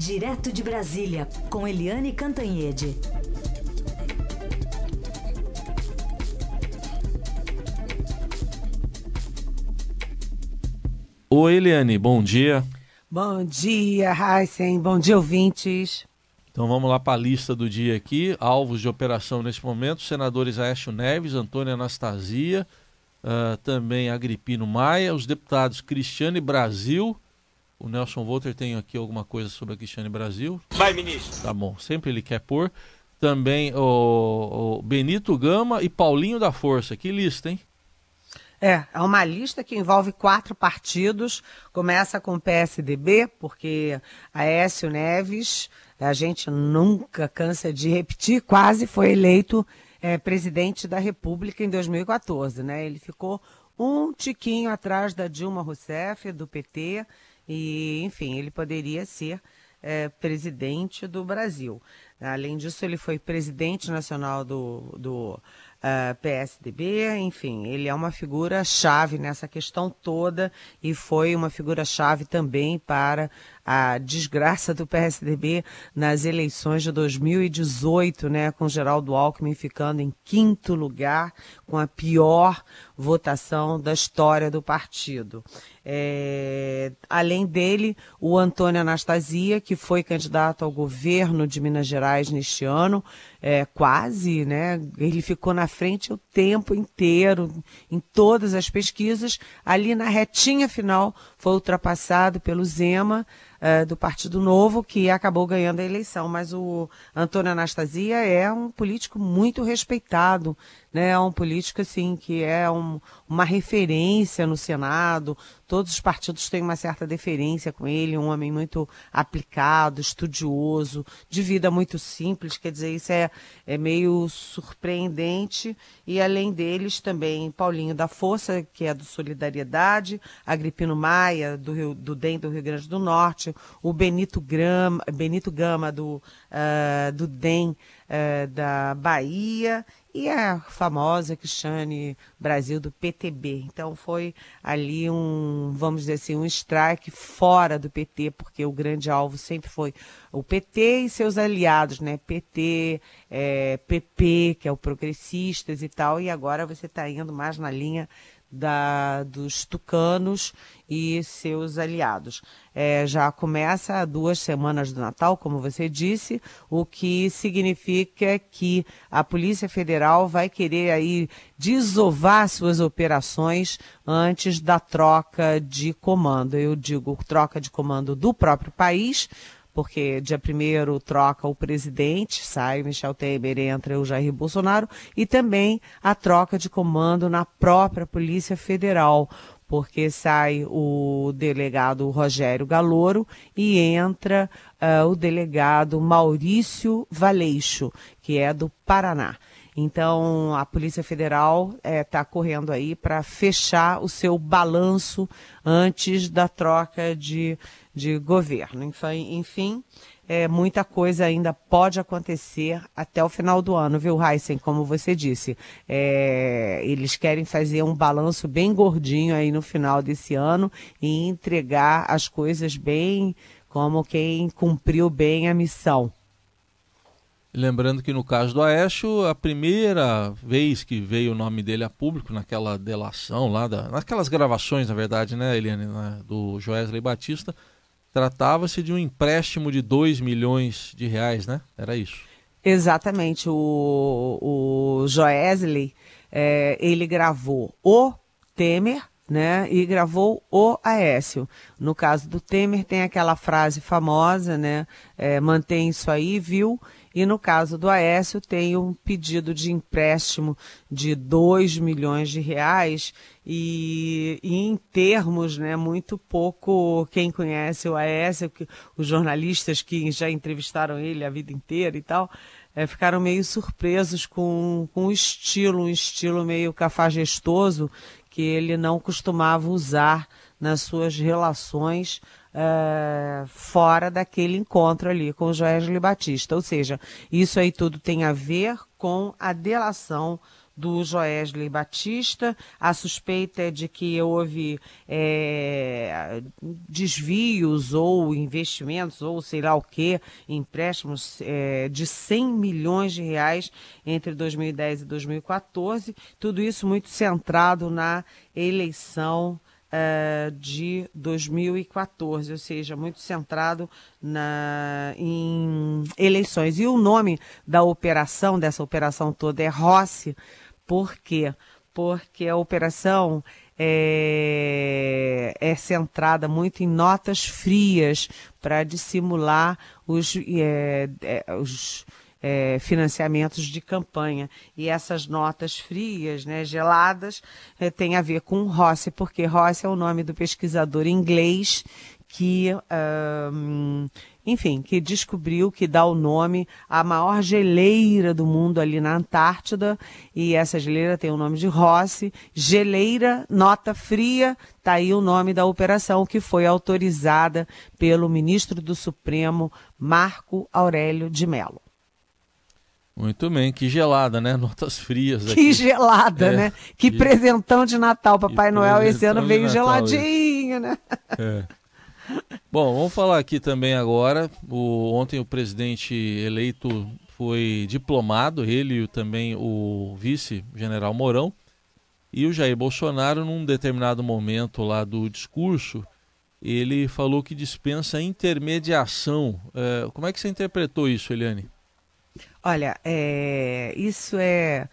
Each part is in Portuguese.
Direto de Brasília, com Eliane Cantanhede. Oi, Eliane, bom dia. Bom dia, Heisen. Bom dia, ouvintes. Então vamos lá para a lista do dia aqui. Alvos de operação neste momento: senadores Aécio Neves, Antônia Anastasia, uh, também Agripino Maia, os deputados Cristiane Brasil. O Nelson Volter tem aqui alguma coisa sobre a Cristiane Brasil? Vai, ministro. Tá bom, sempre ele quer pôr. Também o, o Benito Gama e Paulinho da Força. Que lista, hein? É, é uma lista que envolve quatro partidos. Começa com o PSDB, porque Aécio Neves, a gente nunca cansa de repetir, quase foi eleito é, presidente da República em 2014, né? Ele ficou um tiquinho atrás da Dilma Rousseff, do PT, e, enfim, ele poderia ser é, presidente do Brasil. Além disso, ele foi presidente nacional do, do uh, ah, PSDB, enfim, ele é uma figura chave nessa questão toda e foi uma figura chave também para a desgraça do PSDB nas eleições de 2018, né, com Geraldo Alckmin ficando em quinto lugar, com a pior votação da história do partido. É, além dele, o Antônio Anastasia, que foi candidato ao governo de Minas Gerais neste ano, é, quase, né? Ele ficou na frente o tempo inteiro, em todas as pesquisas. Ali na retinha final, foi ultrapassado pelo Zema uh, do Partido Novo, que acabou ganhando a eleição. Mas o Antônio Anastasia é um político muito respeitado, né? É um político assim que é um, uma referência no Senado. Todos os partidos têm uma certa deferência com ele, um homem muito aplicado, estudioso, de vida muito simples. Quer dizer, isso é, é meio surpreendente. E além deles também Paulinho da Força, que é do Solidariedade, Agripino Maia do Rio, do DEM do Rio Grande do Norte o Benito, Grama, Benito Gama do, uh, do DEM uh, da Bahia e a famosa Cristiane Brasil do PTB. Então foi ali um, vamos dizer assim, um strike fora do PT, porque o grande alvo sempre foi o PT e seus aliados, né? PT, é, PP, que é o Progressistas e tal, e agora você está indo mais na linha da, dos tucanos e seus aliados. É, já começa duas semanas do Natal, como você disse, o que significa que a Polícia Federal vai querer aí desovar suas operações antes da troca de comando. Eu digo troca de comando do próprio país, porque dia primeiro troca o presidente, sai Michel Temer, entra o Jair Bolsonaro, e também a troca de comando na própria Polícia Federal, porque sai o delegado Rogério Galouro e entra uh, o delegado Maurício Valeixo, que é do Paraná. Então, a Polícia Federal está eh, é, correndo aí para fechar o seu balanço antes da troca de, de governo. Enfim, é, muita coisa ainda pode acontecer até o final do ano, viu, Heisen? Como você disse, é, eles querem fazer um balanço bem gordinho aí no final desse ano e entregar as coisas bem como quem cumpriu bem a missão. Lembrando que no caso do Aécio, a primeira vez que veio o nome dele a público, naquela delação lá, da, naquelas gravações, na verdade, né, Eliane, né, do Joesley Batista, tratava-se de um empréstimo de 2 milhões de reais, né? Era isso. Exatamente. O, o Joesley, é, ele gravou o Temer, né? E gravou o Aécio. No caso do Temer, tem aquela frase famosa, né? É, mantém isso aí, viu? E no caso do Aécio, tem um pedido de empréstimo de 2 milhões de reais. E, e, em termos, né, muito pouco, quem conhece o Aécio, que, os jornalistas que já entrevistaram ele a vida inteira e tal, é, ficaram meio surpresos com, com o estilo, um estilo meio cafajestoso que ele não costumava usar nas suas relações uh, fora daquele encontro ali com o Joesley Batista. Ou seja, isso aí tudo tem a ver com a delação do Joesley Batista. A suspeita é de que houve é, desvios ou investimentos, ou sei lá o que, empréstimos é, de 100 milhões de reais entre 2010 e 2014. Tudo isso muito centrado na eleição uh, de 2014, ou seja, muito centrado na, em eleições. E o nome da operação, dessa operação toda, é Rossi. Por quê? Porque a operação é, é, centrada muito em notas frias para dissimular os, é, é, os é, financiamentos de campanha. E essas notas frias, né, geladas, é, tem a ver com Rossi, porque Rossi é o nome do pesquisador inglês que, um, enfim, que descobriu que dá o nome à maior geleira do mundo ali na Antártida, e essa geleira tem o nome de Rossi, geleira, nota fria, tá aí o nome da operação que foi autorizada pelo ministro do Supremo, Marco Aurélio de Mello. Muito bem, que gelada, né? Notas frias aqui. Que gelada, é, né? Que, que, presentão de Natal. Papai Noel esse ano veio Natal, geladinho, esse. né? É. Bom, vamos falar aqui também agora. O, ontem o presidente eleito foi diplomado, ele e também o vice-general Mourão. E o Jair Bolsonaro, num determinado momento lá do discurso, ele falou que dispensa intermediação. É, como é que você interpretou isso, Eliane? Olha, é, isso é,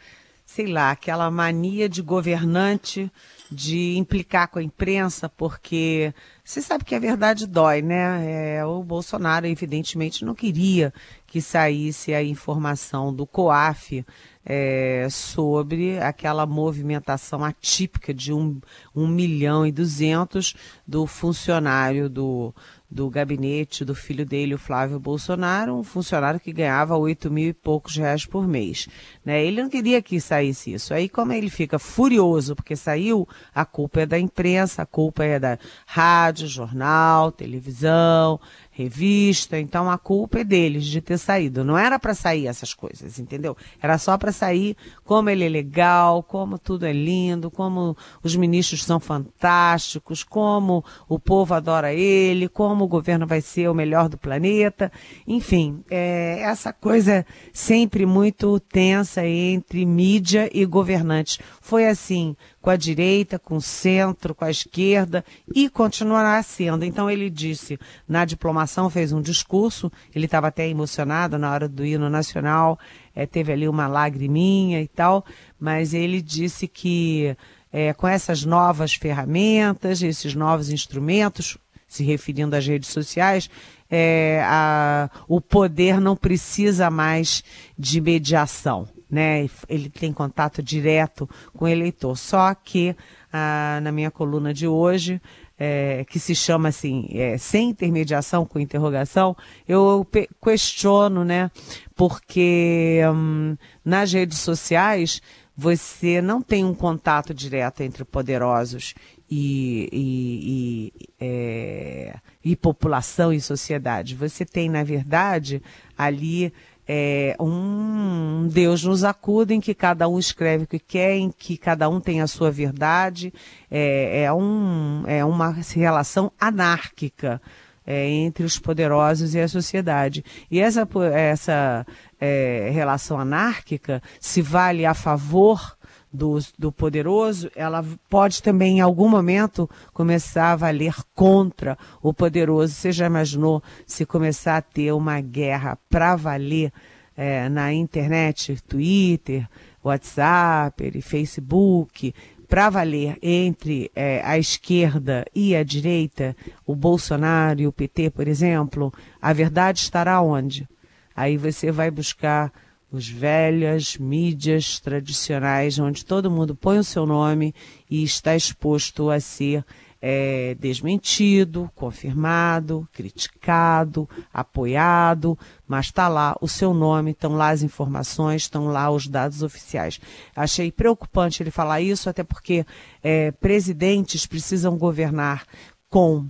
sei lá, aquela mania de governante de implicar com a imprensa, porque você sabe que a verdade dói, né? É, o Bolsonaro, evidentemente, não queria que saísse a informação do COAF é, sobre aquela movimentação atípica de um, um milhão e duzentos do funcionário do do gabinete do filho dele, o Flávio Bolsonaro, um funcionário que ganhava oito mil e poucos reais por mês. Né? Ele não queria que saísse isso. Aí, como ele fica furioso porque saiu, a culpa é da imprensa, a culpa é da rádio, jornal, televisão, revista, então a culpa é deles de ter saído. Não era para sair essas coisas, entendeu? Era só para sair como ele é legal, como tudo é lindo, como os ministros são fantásticos, como o povo adora ele, como o governo vai ser o melhor do planeta. Enfim, é, essa coisa sempre muito tensa entre mídia e governantes. Foi assim com a direita, com o centro, com a esquerda e continuará sendo. Então ele disse na diplomação, fez um discurso, ele estava até emocionado na hora do hino nacional, é, teve ali uma lagriminha e tal, mas ele disse que é, com essas novas ferramentas, esses novos instrumentos, se referindo às redes sociais, é, a, o poder não precisa mais de mediação né? Ele tem contato direto com o eleitor. Só que ah, na minha coluna de hoje, é, que se chama assim, é, sem intermediação com interrogação, eu questiono, né? Porque hum, nas redes sociais você não tem um contato direto entre poderosos e, e, e, é, e população e sociedade. Você tem, na verdade, ali é, um Deus nos acuda em que cada um escreve o que quer, em que cada um tem a sua verdade. É, é, um, é uma relação anárquica é, entre os poderosos e a sociedade. E essa, essa é, relação anárquica se vale a favor do, do poderoso, ela pode também em algum momento começar a valer contra o poderoso. Você já imaginou se começar a ter uma guerra para valer é, na internet, Twitter, WhatsApp, Facebook, para valer entre é, a esquerda e a direita, o Bolsonaro e o PT, por exemplo, a verdade estará onde? Aí você vai buscar os velhas mídias tradicionais, onde todo mundo põe o seu nome e está exposto a ser é, desmentido, confirmado, criticado, apoiado, mas está lá o seu nome, estão lá as informações, estão lá os dados oficiais. Achei preocupante ele falar isso, até porque é, presidentes precisam governar com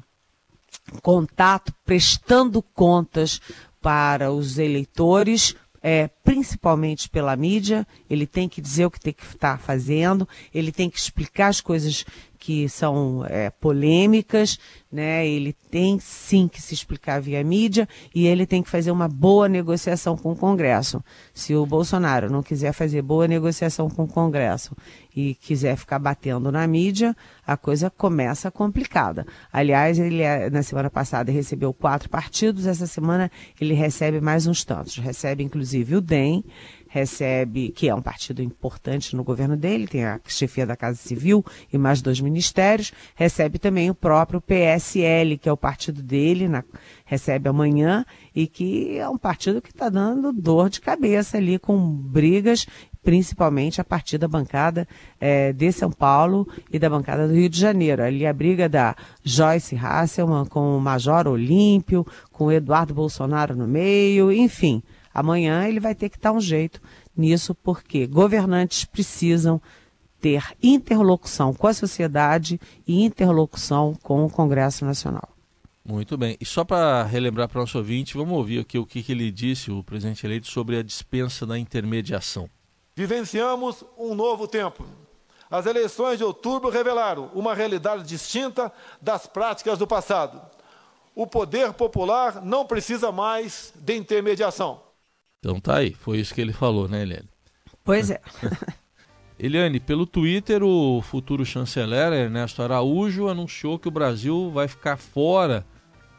contato, prestando contas para os eleitores, é, principalmente pela mídia, ele tem que dizer o que tem que estar fazendo, ele tem que explicar as coisas que são é, polêmicas, né? Ele tem sim que se explicar via mídia e ele tem que fazer uma boa negociação com o Congresso. Se o Bolsonaro não quiser fazer boa negociação com o Congresso e quiser ficar batendo na mídia, a coisa começa complicada. Aliás, ele é, na semana passada recebeu quatro partidos, essa semana ele recebe mais uns tantos. Recebe inclusive o DEM, recebe, que é um partido importante no governo dele, tem a chefia da Casa Civil e mais dois ministérios, recebe também o próprio PSL, que é o partido dele, na, recebe amanhã, e que é um partido que está dando dor de cabeça ali, com brigas, principalmente a partir da bancada é, de São Paulo e da bancada do Rio de Janeiro. Ali a briga da Joyce Hasselman com o Major Olímpio, com o Eduardo Bolsonaro no meio, enfim. Amanhã ele vai ter que dar um jeito nisso, porque governantes precisam ter interlocução com a sociedade e interlocução com o Congresso Nacional. Muito bem. E só para relembrar para o nosso ouvinte, vamos ouvir aqui o que, que ele disse, o presidente eleito, sobre a dispensa da intermediação. Vivenciamos um novo tempo. As eleições de outubro revelaram uma realidade distinta das práticas do passado. O poder popular não precisa mais de intermediação. Então tá aí, foi isso que ele falou, né, Eliane? Pois é. Eliane, pelo Twitter, o futuro chanceler Ernesto Araújo anunciou que o Brasil vai ficar fora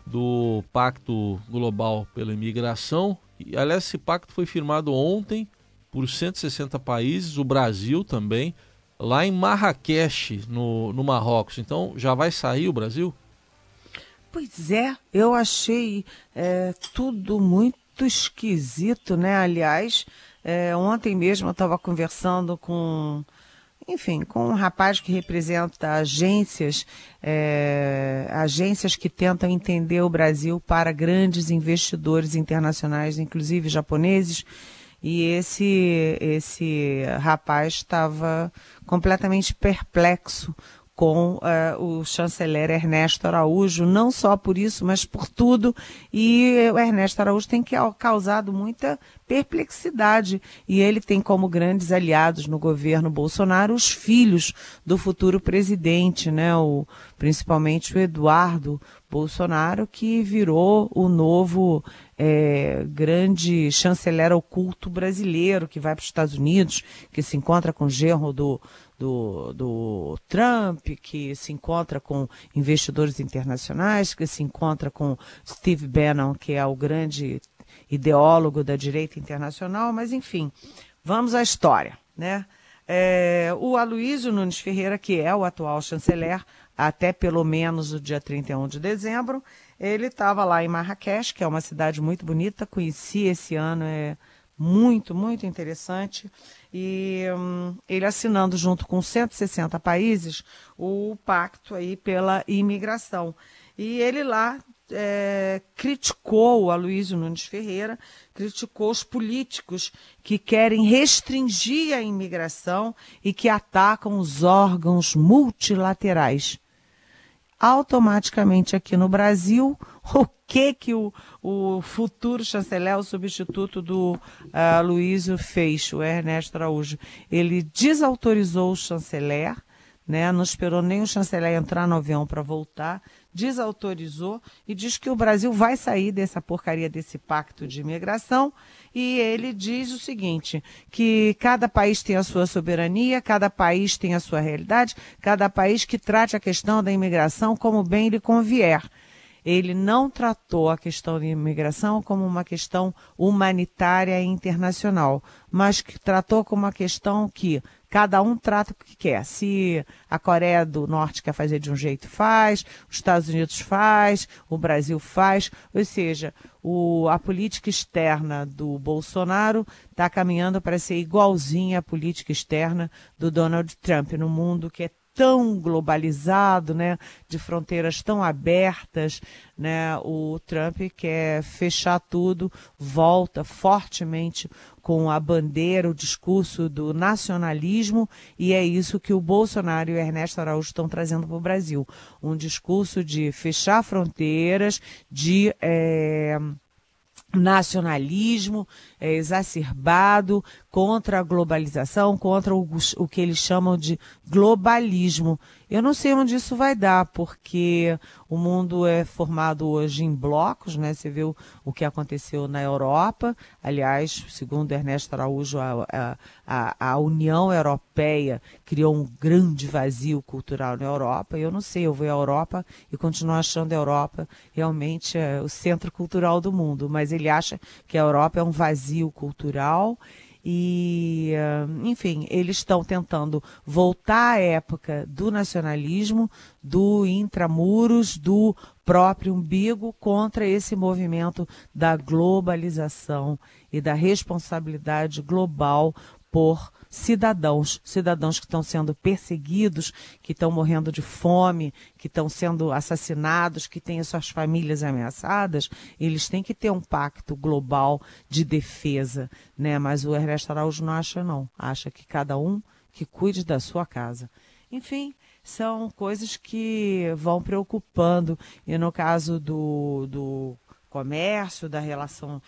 do Pacto Global pela Imigração. E, aliás, esse pacto foi firmado ontem por 160 países, o Brasil também, lá em Marrakech, no, no Marrocos. Então, já vai sair o Brasil? Pois é, eu achei é, tudo muito muito esquisito, né? Aliás, é, ontem mesmo eu estava conversando com, enfim, com um rapaz que representa agências, é, agências que tentam entender o Brasil para grandes investidores internacionais, inclusive japoneses. E esse, esse rapaz estava completamente perplexo com uh, o chanceler Ernesto Araújo, não só por isso, mas por tudo. E o Ernesto Araújo tem que, causado muita perplexidade. E ele tem como grandes aliados no governo Bolsonaro os filhos do futuro presidente, né? O, principalmente o Eduardo Bolsonaro, que virou o novo é, grande chanceler oculto brasileiro, que vai para os Estados Unidos, que se encontra com o genro do do, do Trump, que se encontra com investidores internacionais, que se encontra com Steve Bannon, que é o grande ideólogo da direita internacional, mas enfim, vamos à história, né? É, o Aloysio Nunes Ferreira, que é o atual chanceler, até pelo menos o dia 31 de dezembro, ele estava lá em Marrakech, que é uma cidade muito bonita, conheci esse ano, é muito, muito interessante. E hum, ele assinando junto com 160 países o pacto aí pela imigração. E ele lá é, criticou o Aloysio Nunes Ferreira, criticou os políticos que querem restringir a imigração e que atacam os órgãos multilaterais automaticamente aqui no Brasil o que que o, o futuro chanceler, o substituto do uh, Luísio fez, o Ernesto Araújo. Ele desautorizou o chanceler, né? não esperou nem o chanceler entrar no avião para voltar, desautorizou e diz que o Brasil vai sair dessa porcaria desse pacto de imigração e ele diz o seguinte, que cada país tem a sua soberania, cada país tem a sua realidade, cada país que trate a questão da imigração como bem lhe convier ele não tratou a questão da imigração como uma questão humanitária internacional, mas que tratou como uma questão que cada um trata o que quer. Se a Coreia do Norte quer fazer de um jeito, faz, os Estados Unidos faz, o Brasil faz, ou seja, o, a política externa do Bolsonaro está caminhando para ser igualzinha à política externa do Donald Trump no mundo que é tão globalizado, né, de fronteiras tão abertas, né, o Trump quer fechar tudo, volta fortemente com a bandeira, o discurso do nacionalismo, e é isso que o Bolsonaro e o Ernesto Araújo estão trazendo para o Brasil. Um discurso de fechar fronteiras, de. É nacionalismo é, exacerbado contra a globalização, contra o, o, que eles chamam de globalismo. Eu não sei onde isso vai dar, porque o mundo é formado hoje em blocos, né? Você viu o que aconteceu na Europa. Aliás, segundo Ernesto Araújo, a, a, a União Europeia criou um grande vazio cultural na Europa. Eu não sei, eu vou à Europa e continuo achando a Europa realmente é, o centro cultural do mundo, mas ele acha que a Europa é um vazio cultural e, enfim, eles estão tentando voltar à época do nacionalismo, do intramuros, do próprio umbigo contra esse movimento da globalização e da responsabilidade global por cidadãos, cidadãos que estão sendo perseguidos, que estão morrendo de fome, que estão sendo assassinados, que têm suas famílias ameaçadas, eles têm que ter um pacto global de defesa, né? Mas o Ernesto Araújo não acha não, acha que cada um que cuide da sua casa. Enfim, são coisas que vão preocupando. E no caso do, do comércio, da relação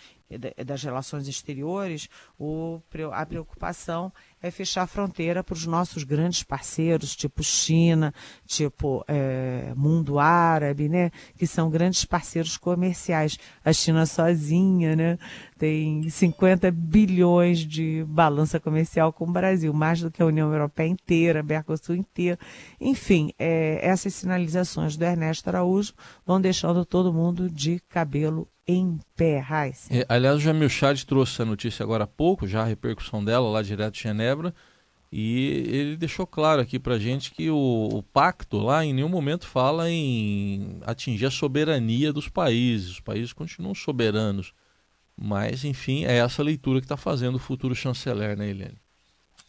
das relações exteriores, o, a preocupação é fechar a fronteira para os nossos grandes parceiros, tipo China, tipo é, mundo árabe, né? Que são grandes parceiros comerciais. A China sozinha, né? Tem 50 bilhões de balança comercial com o Brasil, mais do que a União Europeia inteira, a Mercosul inteira. Enfim, é, essas sinalizações do Ernesto Araújo vão deixando todo mundo de cabelo em pé, Raiz. É, aliás, o Jamil Chad trouxe a notícia agora há pouco, já a repercussão dela lá direto de Genebra, e ele deixou claro aqui para gente que o, o, pacto lá em nenhum momento fala em atingir a soberania dos países. Os países continuam soberanos. Mas, enfim, é essa leitura que está fazendo o futuro chanceler, né, Helene?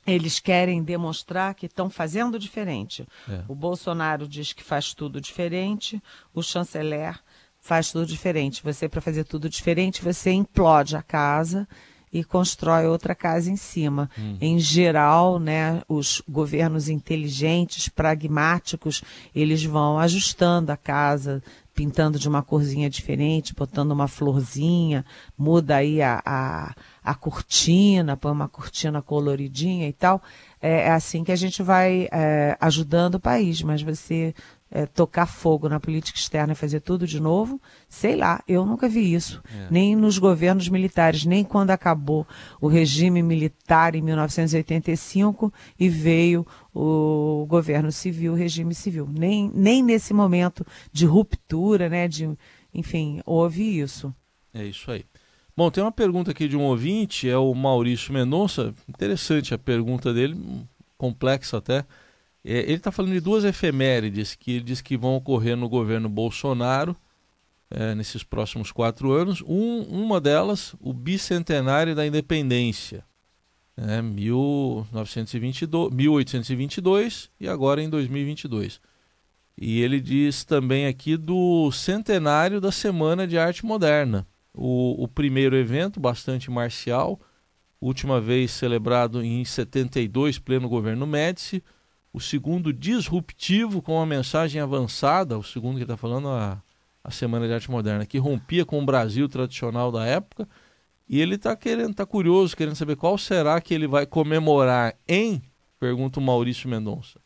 Eles querem demonstrar que estão fazendo diferente. É. O Bolsonaro diz que faz tudo diferente, o chanceler faz tudo diferente. Você, para fazer tudo diferente, você implode a casa e constrói outra casa em cima. Hum. Em geral, né, os governos inteligentes, pragmáticos, eles vão ajustando a casa, pintando de uma corzinha diferente, botando uma florzinha, muda aí a, a, a cortina, põe uma cortina coloridinha e tal. É, é assim que a gente vai é, ajudando o país, mas você é, tocar fogo na política externa e fazer tudo de novo, sei lá, eu nunca vi isso. É. Nem nos governos militares, nem quando acabou o regime militar em 1985 e veio o governo civil, o regime civil. Nem, nem nesse momento de ruptura, né, de, enfim, houve isso. É isso aí. Bom, tem uma pergunta aqui de um ouvinte, é o Maurício Mendonça. Interessante a pergunta dele, complexa até. É, ele está falando de duas efemérides que ele diz que vão ocorrer no governo Bolsonaro é, nesses próximos quatro anos. Um, uma delas, o bicentenário da independência, né, 1922, 1822 e agora em 2022. E ele diz também aqui do centenário da Semana de Arte Moderna. O, o primeiro evento, bastante marcial, última vez celebrado em 72, pleno governo Médici. O segundo disruptivo com uma mensagem avançada, o segundo que está falando a, a Semana de Arte Moderna, que rompia com o Brasil tradicional da época, e ele está querendo, está curioso, querendo saber qual será que ele vai comemorar em, pergunta o Maurício Mendonça.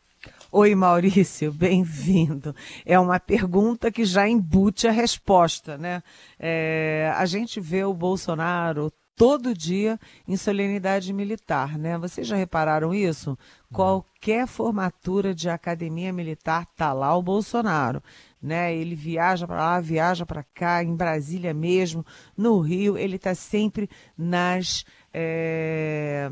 Oi, Maurício, bem-vindo. É uma pergunta que já embute a resposta, né? É, a gente vê o Bolsonaro todo dia em solenidade militar, né? Vocês já repararam isso? Qualquer formatura de academia militar tá lá o Bolsonaro, né? Ele viaja para lá, viaja para cá, em Brasília mesmo, no Rio, ele está sempre nas é,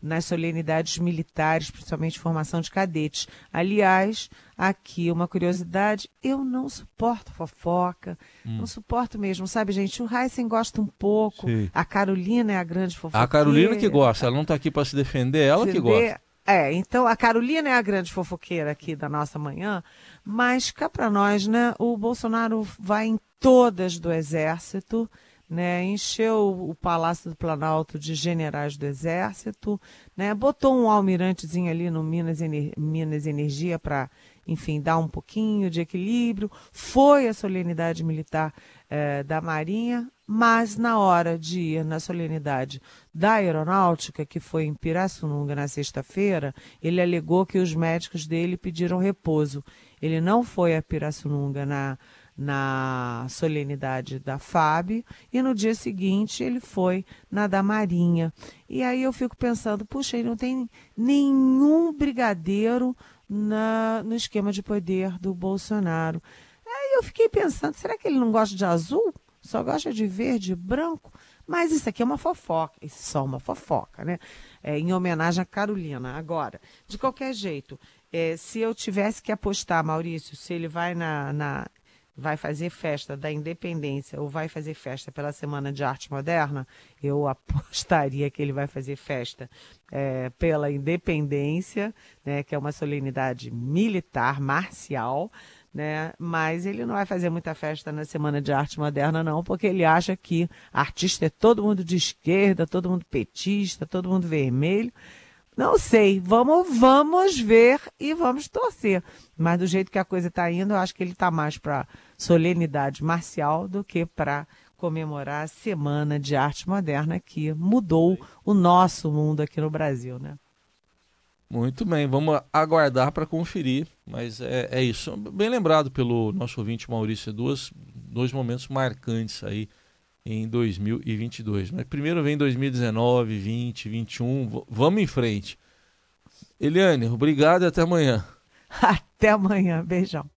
nas solenidades militares, principalmente formação de cadetes. Aliás, aqui uma curiosidade, eu não suporto fofoca, hum. não suporto mesmo, sabe, gente? O Heisen gosta um pouco, Sim. a Carolina é a grande fofoqueira. A Carolina que gosta, ela não está aqui para se defender, ela defender, que gosta. É, então a Carolina é a grande fofoqueira aqui da nossa manhã, mas cá para nós, né? O Bolsonaro vai em todas do Exército, né, encheu o Palácio do Planalto de generais do Exército, né, botou um almirantezinho ali no Minas, Ener Minas Energia para enfim, dar um pouquinho de equilíbrio. Foi a solenidade militar eh, da Marinha, mas na hora de ir na solenidade da Aeronáutica, que foi em Pirassununga na sexta-feira, ele alegou que os médicos dele pediram repouso. Ele não foi a Pirassununga na na solenidade da FAB e no dia seguinte ele foi na da Marinha. E aí eu fico pensando, puxa, ele não tem nenhum brigadeiro na, no esquema de poder do Bolsonaro. Aí eu fiquei pensando, será que ele não gosta de azul? Só gosta de verde e branco? Mas isso aqui é uma fofoca, isso é só uma fofoca, né? É, em homenagem a Carolina. Agora, de qualquer jeito, é, se eu tivesse que apostar, Maurício, se ele vai na, na vai fazer festa da independência ou vai fazer festa pela Semana de Arte Moderna, eu apostaria que ele vai fazer festa é, pela independência, né, que é uma solenidade militar, marcial, né? Mas ele não vai fazer muita festa na Semana de Arte Moderna, não, porque ele acha que artista é todo mundo de esquerda, todo mundo petista, todo mundo vermelho. Não sei, vamos, vamos ver e vamos torcer. Mas do jeito que a coisa está indo, eu acho que ele está mais para solenidade marcial do que para comemorar a Semana de Arte Moderna que mudou o nosso mundo aqui no Brasil, né? Muito bem, vamos aguardar para conferir, mas é, é, isso. Bem lembrado pelo nosso ouvinte Maurício, duas, dois momentos marcantes aí em 2022. Mas primeiro vem 2019, 20, 21. Vamos em frente. Eliane, obrigado e até amanhã. Até amanhã. Beijão.